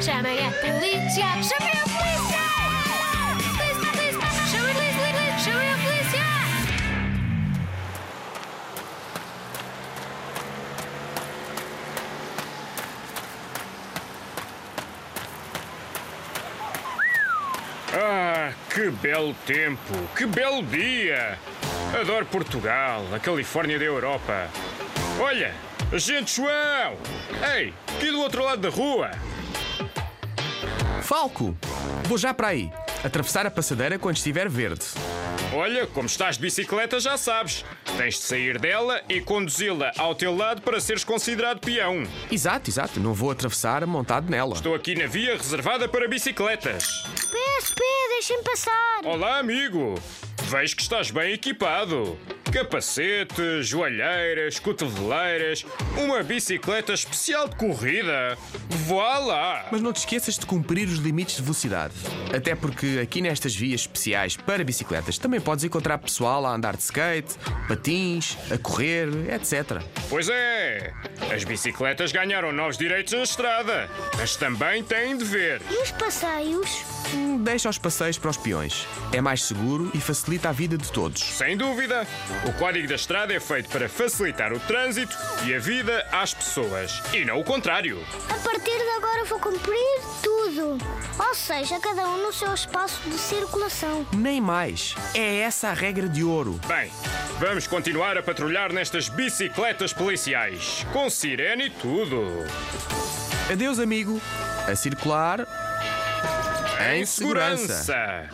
Chamem a polícia! Chamem a polícia! Polícia, polícia! Chamem a polícia! Ah, que belo tempo, que belo dia! Adoro Portugal, a Califórnia da Europa. Olha, gente João! Ei, aqui do outro lado da rua! Falco! Vou já para aí. Atravessar a passadeira quando estiver verde. Olha, como estás de bicicleta já sabes. Tens de sair dela e conduzi-la ao teu lado para seres considerado peão. Exato, exato. Não vou atravessar montado nela. Estou aqui na via reservada para bicicletas. PSP, deixem-me passar! Olá, amigo! Vejo que estás bem equipado. Capacete, joalheiras, cotoveleiras, uma bicicleta especial de corrida. Vá lá! Mas não te esqueças de cumprir os limites de velocidade. Até porque aqui nestas vias especiais para bicicletas também podes encontrar pessoal a andar de skate, patins, a correr, etc. Pois é, as bicicletas ganharam novos direitos na estrada, mas também têm deveres. E os passeios? Hum, Deixa os passeios para os peões. É mais seguro e facilita a vida de todos. Sem dúvida, o Código da Estrada é feito para facilitar o trânsito e a vida às pessoas, e não o contrário. A partir de agora vou cumprir tudo. Ou seja, cada um no seu espaço de circulação. Nem mais. É essa a regra de ouro. Bem, vamos continuar a patrulhar nestas bicicletas policiais, com sirene e tudo. Adeus, amigo. A circular. Em segurança. segurança.